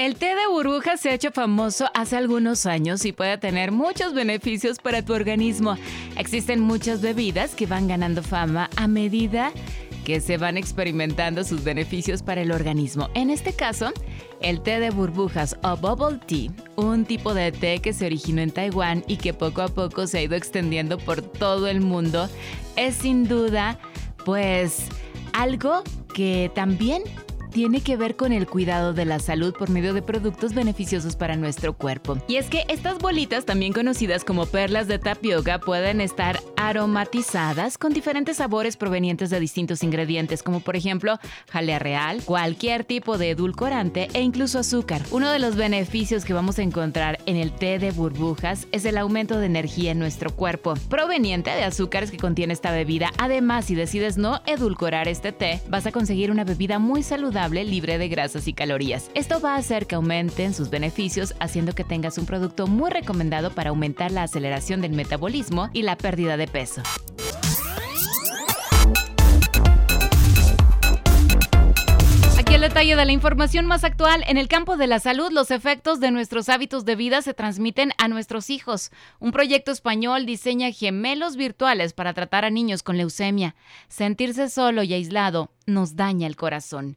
El té de burbujas se ha hecho famoso hace algunos años y puede tener muchos beneficios para tu organismo. Existen muchas bebidas que van ganando fama a medida que se van experimentando sus beneficios para el organismo. En este caso, el té de burbujas o bubble tea, un tipo de té que se originó en Taiwán y que poco a poco se ha ido extendiendo por todo el mundo, es sin duda pues algo que también tiene que ver con el cuidado de la salud por medio de productos beneficiosos para nuestro cuerpo. Y es que estas bolitas, también conocidas como perlas de tapioca, pueden estar aromatizadas con diferentes sabores provenientes de distintos ingredientes, como por ejemplo jalea real, cualquier tipo de edulcorante e incluso azúcar. Uno de los beneficios que vamos a encontrar en el té de burbujas es el aumento de energía en nuestro cuerpo, proveniente de azúcares que contiene esta bebida. Además, si decides no edulcorar este té, vas a conseguir una bebida muy saludable libre de grasas y calorías. Esto va a hacer que aumenten sus beneficios, haciendo que tengas un producto muy recomendado para aumentar la aceleración del metabolismo y la pérdida de peso. Aquí el detalle de la información más actual. En el campo de la salud, los efectos de nuestros hábitos de vida se transmiten a nuestros hijos. Un proyecto español diseña gemelos virtuales para tratar a niños con leucemia. Sentirse solo y aislado nos daña el corazón.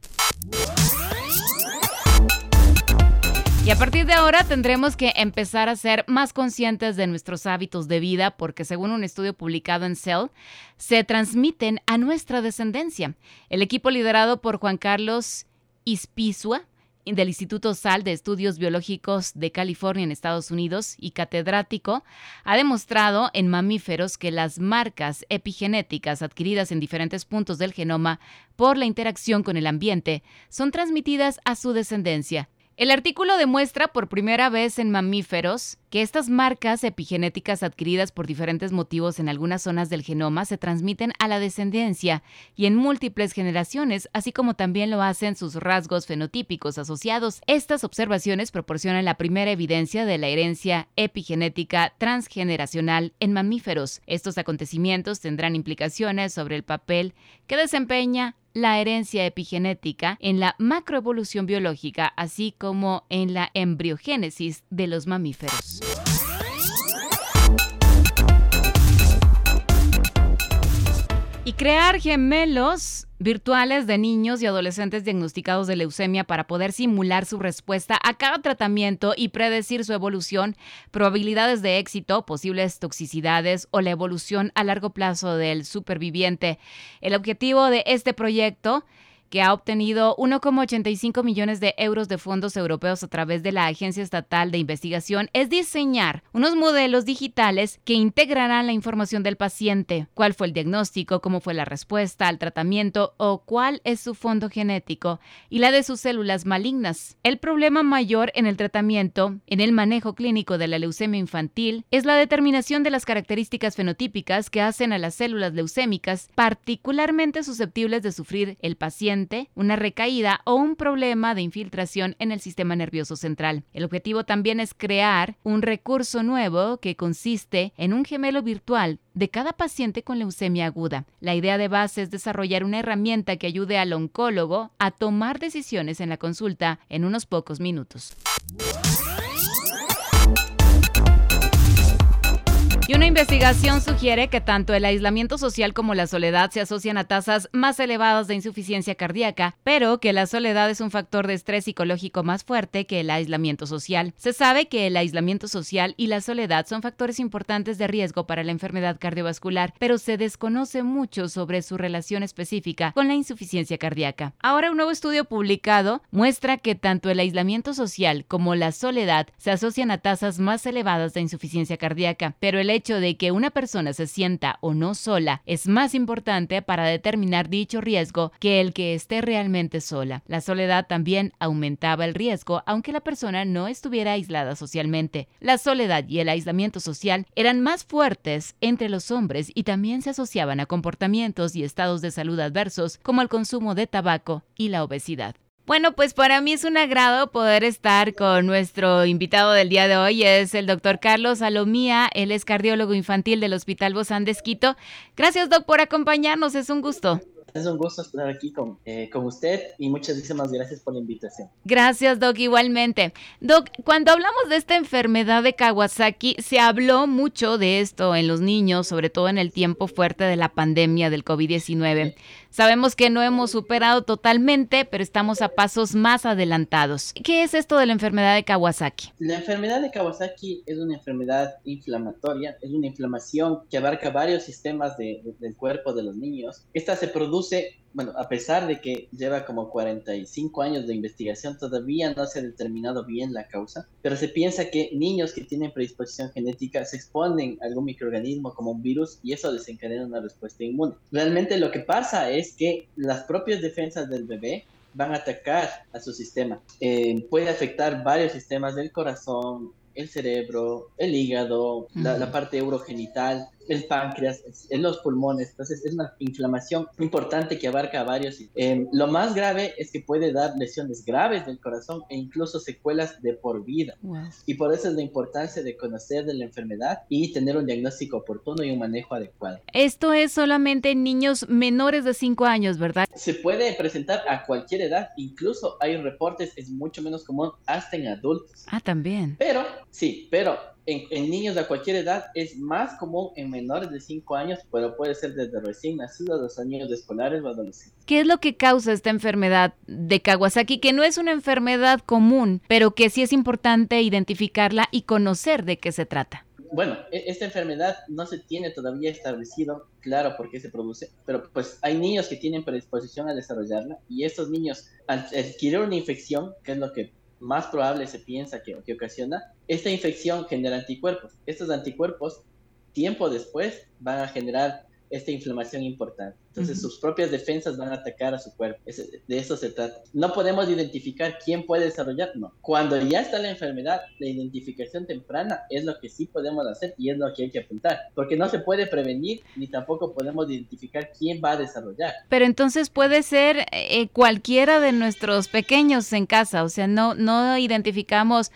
Y a partir de ahora tendremos que empezar a ser más conscientes de nuestros hábitos de vida porque según un estudio publicado en Cell, se transmiten a nuestra descendencia. El equipo liderado por Juan Carlos Ispizua del Instituto SAL de Estudios Biológicos de California en Estados Unidos y catedrático, ha demostrado en mamíferos que las marcas epigenéticas adquiridas en diferentes puntos del genoma por la interacción con el ambiente son transmitidas a su descendencia. El artículo demuestra por primera vez en mamíferos que estas marcas epigenéticas adquiridas por diferentes motivos en algunas zonas del genoma se transmiten a la descendencia y en múltiples generaciones, así como también lo hacen sus rasgos fenotípicos asociados. Estas observaciones proporcionan la primera evidencia de la herencia epigenética transgeneracional en mamíferos. Estos acontecimientos tendrán implicaciones sobre el papel que desempeña la herencia epigenética en la macroevolución biológica, así como en la embriogénesis de los mamíferos. Y crear gemelos virtuales de niños y adolescentes diagnosticados de leucemia para poder simular su respuesta a cada tratamiento y predecir su evolución, probabilidades de éxito, posibles toxicidades o la evolución a largo plazo del superviviente. El objetivo de este proyecto que ha obtenido 1,85 millones de euros de fondos europeos a través de la Agencia Estatal de Investigación, es diseñar unos modelos digitales que integrarán la información del paciente, cuál fue el diagnóstico, cómo fue la respuesta al tratamiento o cuál es su fondo genético y la de sus células malignas. El problema mayor en el tratamiento, en el manejo clínico de la leucemia infantil, es la determinación de las características fenotípicas que hacen a las células leucémicas particularmente susceptibles de sufrir el paciente una recaída o un problema de infiltración en el sistema nervioso central. El objetivo también es crear un recurso nuevo que consiste en un gemelo virtual de cada paciente con leucemia aguda. La idea de base es desarrollar una herramienta que ayude al oncólogo a tomar decisiones en la consulta en unos pocos minutos. Y una investigación sugiere que tanto el aislamiento social como la soledad se asocian a tasas más elevadas de insuficiencia cardíaca, pero que la soledad es un factor de estrés psicológico más fuerte que el aislamiento social. Se sabe que el aislamiento social y la soledad son factores importantes de riesgo para la enfermedad cardiovascular, pero se desconoce mucho sobre su relación específica con la insuficiencia cardíaca. Ahora un nuevo estudio publicado muestra que tanto el aislamiento social como la soledad se asocian a tasas más elevadas de insuficiencia cardíaca, pero el hecho de que una persona se sienta o no sola es más importante para determinar dicho riesgo que el que esté realmente sola. La soledad también aumentaba el riesgo aunque la persona no estuviera aislada socialmente. La soledad y el aislamiento social eran más fuertes entre los hombres y también se asociaban a comportamientos y estados de salud adversos como el consumo de tabaco y la obesidad. Bueno, pues para mí es un agrado poder estar con nuestro invitado del día de hoy, es el doctor Carlos Alomía, él es cardiólogo infantil del Hospital Bozán de Gracias, doc, por acompañarnos, es un gusto. Es un gusto estar aquí con, eh, con usted y muchísimas gracias por la invitación. Gracias, Doc, igualmente. Doc, cuando hablamos de esta enfermedad de Kawasaki, se habló mucho de esto en los niños, sobre todo en el tiempo fuerte de la pandemia del COVID-19. Sabemos que no hemos superado totalmente, pero estamos a pasos más adelantados. ¿Qué es esto de la enfermedad de Kawasaki? La enfermedad de Kawasaki es una enfermedad inflamatoria, es una inflamación que abarca varios sistemas del cuerpo de los niños. Esta se produce bueno, a pesar de que lleva como 45 años de investigación, todavía no se ha determinado bien la causa, pero se piensa que niños que tienen predisposición genética se exponen a algún microorganismo como un virus y eso desencadena una respuesta inmune. Realmente lo que pasa es que las propias defensas del bebé van a atacar a su sistema. Eh, puede afectar varios sistemas del corazón, el cerebro, el hígado, la, parte urogenital, el páncreas, en los pulmones. Entonces es una inflamación importante que abarca a varios. Eh, lo más grave es que puede dar lesiones graves del corazón e incluso secuelas de por vida. Y por eso es la importancia de conocer de la enfermedad y tener un diagnóstico oportuno y un manejo adecuado. Esto es solamente en niños menores de 5 años, ¿verdad? Se puede presentar a cualquier edad, incluso hay reportes, es mucho menos común hasta en adultos. Ah, también. Pero, sí, pero en, niños de cualquier edad es más común en menores de 5 años, pero puede ser desde recién nacidos, los años escolares o adolescentes. ¿Qué es lo que causa esta enfermedad de Kawasaki? Que no es una enfermedad común, pero que sí es importante identificarla y conocer de qué se trata. Bueno, e, esta enfermedad no se tiene todavía establecido claro por qué se produce, pero pues hay niños que tienen predisposición a desarrollarla y estos niños al adquirir una infección, que es lo que más probable se piensa que, ocasiona, esta infección genera anticuerpos. Estos anticuerpos, tiempo después, van a generar esta inflamación importante. Entonces sus propias defensas van a atacar a su cuerpo. de eso se trata. No podemos identificar quién puede desarrollar, no. Cuando ya está la enfermedad, la identificación temprana es lo que sí podemos hacer y es lo que hay que apuntar. Porque no se puede prevenir ni tampoco podemos identificar quién va a desarrollar. Pero entonces puede ser eh, cualquiera de nuestros pequeños en casa, o sea, no, no identificamos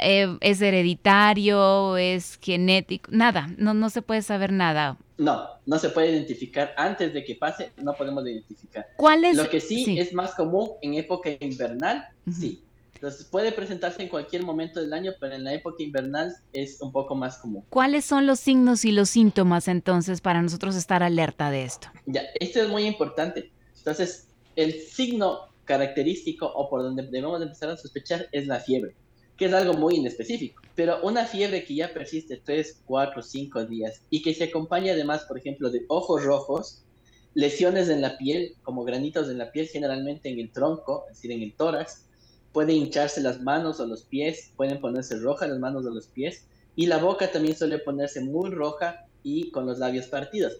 eh, es hereditario, es genético, nada, no, no se puede saber nada. No, no se puede identificar antes de que pase, no podemos identificar. ¿Cuál es? Lo que sí, es más común en época invernal, sí. Entonces puede presentarse en cualquier momento del año, pero en la época invernal es un poco más común. ¿Cuáles son los signos y los síntomas entonces para nosotros estar alerta de esto? Ya, esto es muy importante. Entonces, el signo característico o por donde debemos empezar a sospechar es la fiebre que es algo muy inespecífico. Pero una fiebre que ya persiste 3, 4, 5 días y que se acompaña además, por ejemplo, de ojos rojos, lesiones en la piel, como granitos en la piel, generalmente en el tronco, es decir, en el tórax, pueden hincharse las manos o los pies, pueden ponerse rojas las manos o los pies, y la boca también suele ponerse muy roja y con los labios partidos.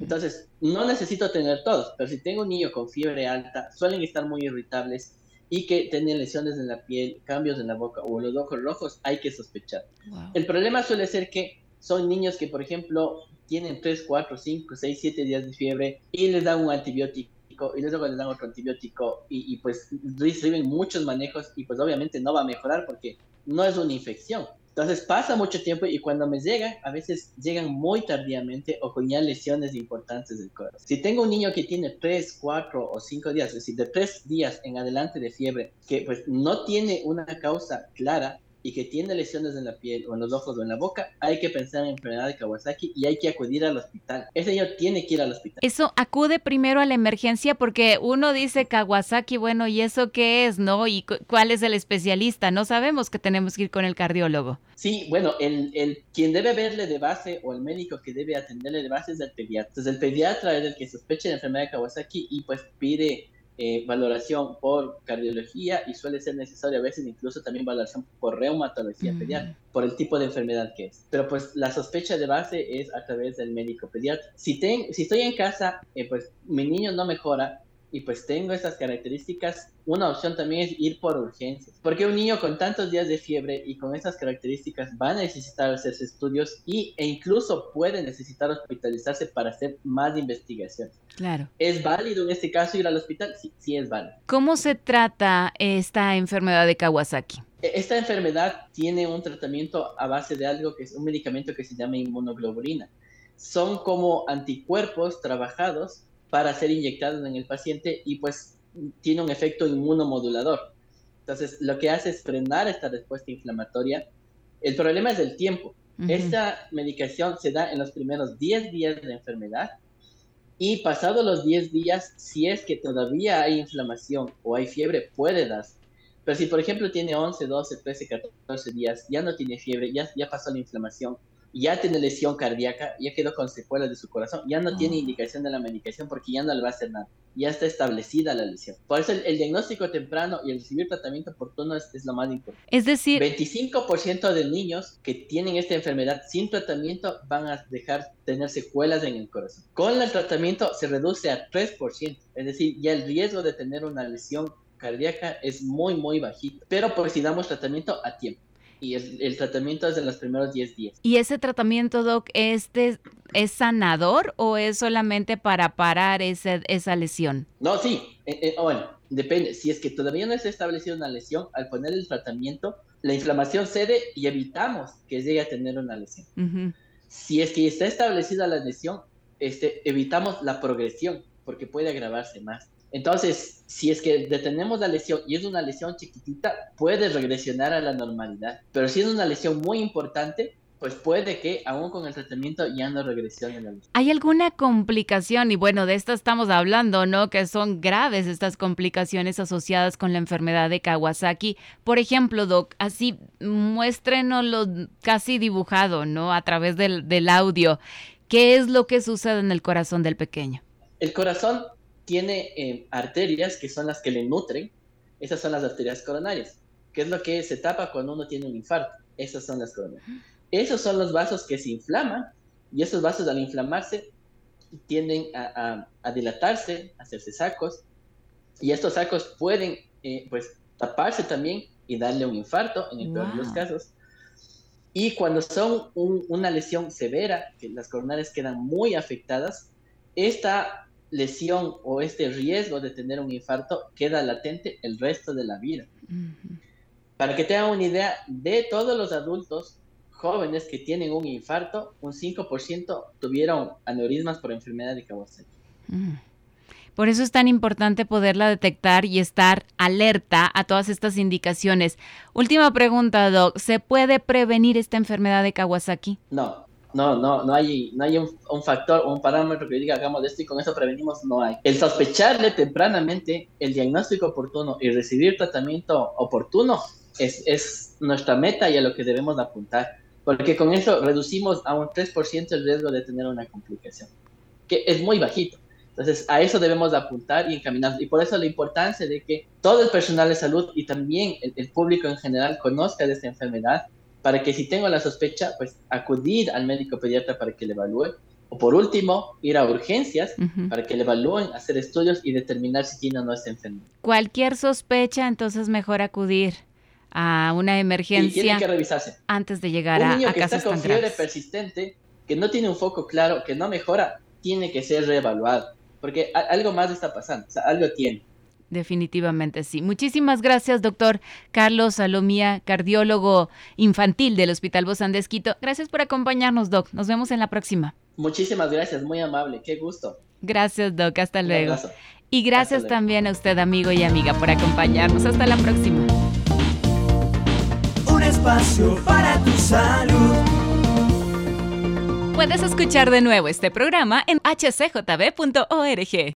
Entonces, no necesito tener todos, pero si tengo un niño con fiebre alta, suelen estar muy irritables y que tienen lesiones en la piel, cambios en la boca o los ojos rojos, hay que sospechar. El problema suele ser que son niños que, por ejemplo, tienen 3, 4, 5, 6, 7 días de fiebre y les dan un antibiótico y luego les dan otro antibiótico y, y pues reciben muchos manejos y pues obviamente no va a mejorar porque no es una infección, entonces pasa mucho tiempo y cuando me llegan, a veces llegan muy tardíamente o con ya lesiones importantes del corazón. Si tengo un niño que tiene 3, 4 o 5 días, es decir, de 3 días en adelante de fiebre, que pues no tiene una causa clara, y que tiene lesiones en la piel o en los ojos o en la boca, hay que pensar en enfermedad de Kawasaki y hay que acudir al hospital. Ese niño tiene que ir al hospital. Eso acude primero a la emergencia porque uno dice Kawasaki, bueno, ¿y eso qué es, no? ¿Y cuál es el especialista? No sabemos que tenemos que ir con el cardiólogo. Sí, bueno, el, el quien debe verle de base o el médico que debe atenderle de base es el pediatra. Entonces el pediatra es el que sospecha de enfermedad de Kawasaki y pues pide eh, valoración por cardiología y suele ser necesario a veces incluso también valoración por reumatología Mm. pediátrica, por el tipo de enfermedad que es. Pero pues la sospecha de base es a través del médico pediatra. Si, ten- si estoy en casa, eh, pues mi niño no mejora y pues tengo estas características, una opción también es ir por urgencias. Porque un niño con tantos días de fiebre y con estas características va a necesitar hacerse estudios y, e incluso puede necesitar hospitalizarse para hacer más investigación. Claro. ¿Es válido en este caso ir al hospital? Sí, sí es válido. ¿Cómo se trata esta enfermedad de Kawasaki? E- Esta enfermedad tiene un tratamiento a base de algo que es un medicamento que se llama inmunoglobulina. Son como anticuerpos trabajados para ser inyectados en el paciente y pues tiene un efecto inmunomodulador. Entonces, lo que hace es frenar esta respuesta inflamatoria. El problema es el tiempo. Esta medicación se da en los primeros 10 días de enfermedad y pasados los 10 días, si es que todavía hay inflamación o hay fiebre, puede darse. Pero si, por ejemplo, tiene 11, 12, 13, 14 días, ya no tiene fiebre, ya, ya pasó la inflamación, ya tiene lesión cardíaca, ya quedó con secuelas de su corazón, ya no tiene Oh. indicación de la medicación porque ya no le va a hacer nada, ya está establecida la lesión. Por eso el, el diagnóstico temprano y el recibir tratamiento oportuno es, es lo más importante. Es decir, 25% de niños que tienen esta enfermedad sin tratamiento van a dejar tener secuelas en el corazón. Con el tratamiento se reduce a 3%, es decir, ya el riesgo de tener una lesión cardíaca es muy, muy bajito, pero pues si damos tratamiento a tiempo. Y el, el tratamiento es en los primeros 10 días. ¿y ese tratamiento, Doc, este es sanador o es solamente para parar ese- esa lesión? No, sí, eh, eh, bueno, depende. Si es que todavía no está establecida una lesión, al poner el tratamiento, la inflamación cede y evitamos que llegue a tener una lesión. Si es que está establecida la lesión, este, evitamos la progresión, porque puede agravarse más. Entonces, si es que detenemos la lesión y es una lesión chiquitita, puede regresionar a la normalidad. Pero si es una lesión muy importante, pues puede que aún con el tratamiento ya no regresione la lesión. ¿Hay alguna complicación? Y bueno, de esto estamos hablando, ¿no? Que son graves estas complicaciones asociadas con la enfermedad de Kawasaki. Por ejemplo, Doc, así muéstrenoslo casi dibujado, ¿no? A través del, del audio. ¿Qué es lo que sucede en el corazón del pequeño? El corazón tiene eh, arterias que son las que le nutren. Esas son las arterias coronarias, que es lo que se tapa cuando uno tiene un infarto. Esas son las coronarias. Esos son los vasos que se inflaman y esos vasos al inflamarse tienden a, a- a dilatarse, a hacerse sacos y estos sacos pueden eh, pues taparse también y darle un infarto en el peor de los casos. Y cuando son un- una lesión severa, que las coronarias quedan muy afectadas, esta lesión o este riesgo de tener un infarto queda latente el resto de la vida. Para que tengan una idea, de todos los adultos jóvenes que tienen un infarto, un 5% tuvieron aneurismas por enfermedad de Kawasaki. Por eso es tan importante poderla detectar y estar alerta a todas estas indicaciones. Última pregunta, Doc. ¿Se puede prevenir esta enfermedad de Kawasaki? No, no, no, no hay, no hay un, un factor o un parámetro que diga hagamos esto y con eso prevenimos, no hay. El sospecharle tempranamente, el diagnóstico oportuno y recibir tratamiento oportuno es, es nuestra meta y a lo que debemos apuntar, porque con eso reducimos a un 3% el riesgo de tener una complicación, que es muy bajito. Entonces, a eso debemos apuntar y encaminarnos. Y por eso la importancia de que todo el personal de salud y también el, el público en general conozca de esta enfermedad para que si tengo la sospecha, pues acudir al médico pediatra para que le evalúe. O por último, ir a urgencias para que le evalúen, hacer estudios y determinar si tiene o no esta enfermedad. Cualquier sospecha, entonces mejor acudir a una Y tiene emergencia que revisarse. antes de llegar Un a, niño a que está con fiebre graves. persistente, que no tiene un foco claro, que no mejora, tiene que ser reevaluado. Porque a- algo más está pasando, o sea, algo tiene. Definitivamente sí. Muchísimas gracias, doctor Carlos Salomía, cardiólogo infantil del Hospital Bozán de Esquito. Gracias por acompañarnos, doc. Nos vemos en la próxima. Muchísimas gracias, muy amable, qué gusto. Gracias, doc. Hasta Un luego. abrazo. Y gracias luego. también a usted, amigo y amiga, por acompañarnos. Hasta la próxima. Un espacio para tu salud. Puedes escuchar de nuevo este programa en hcjb.org.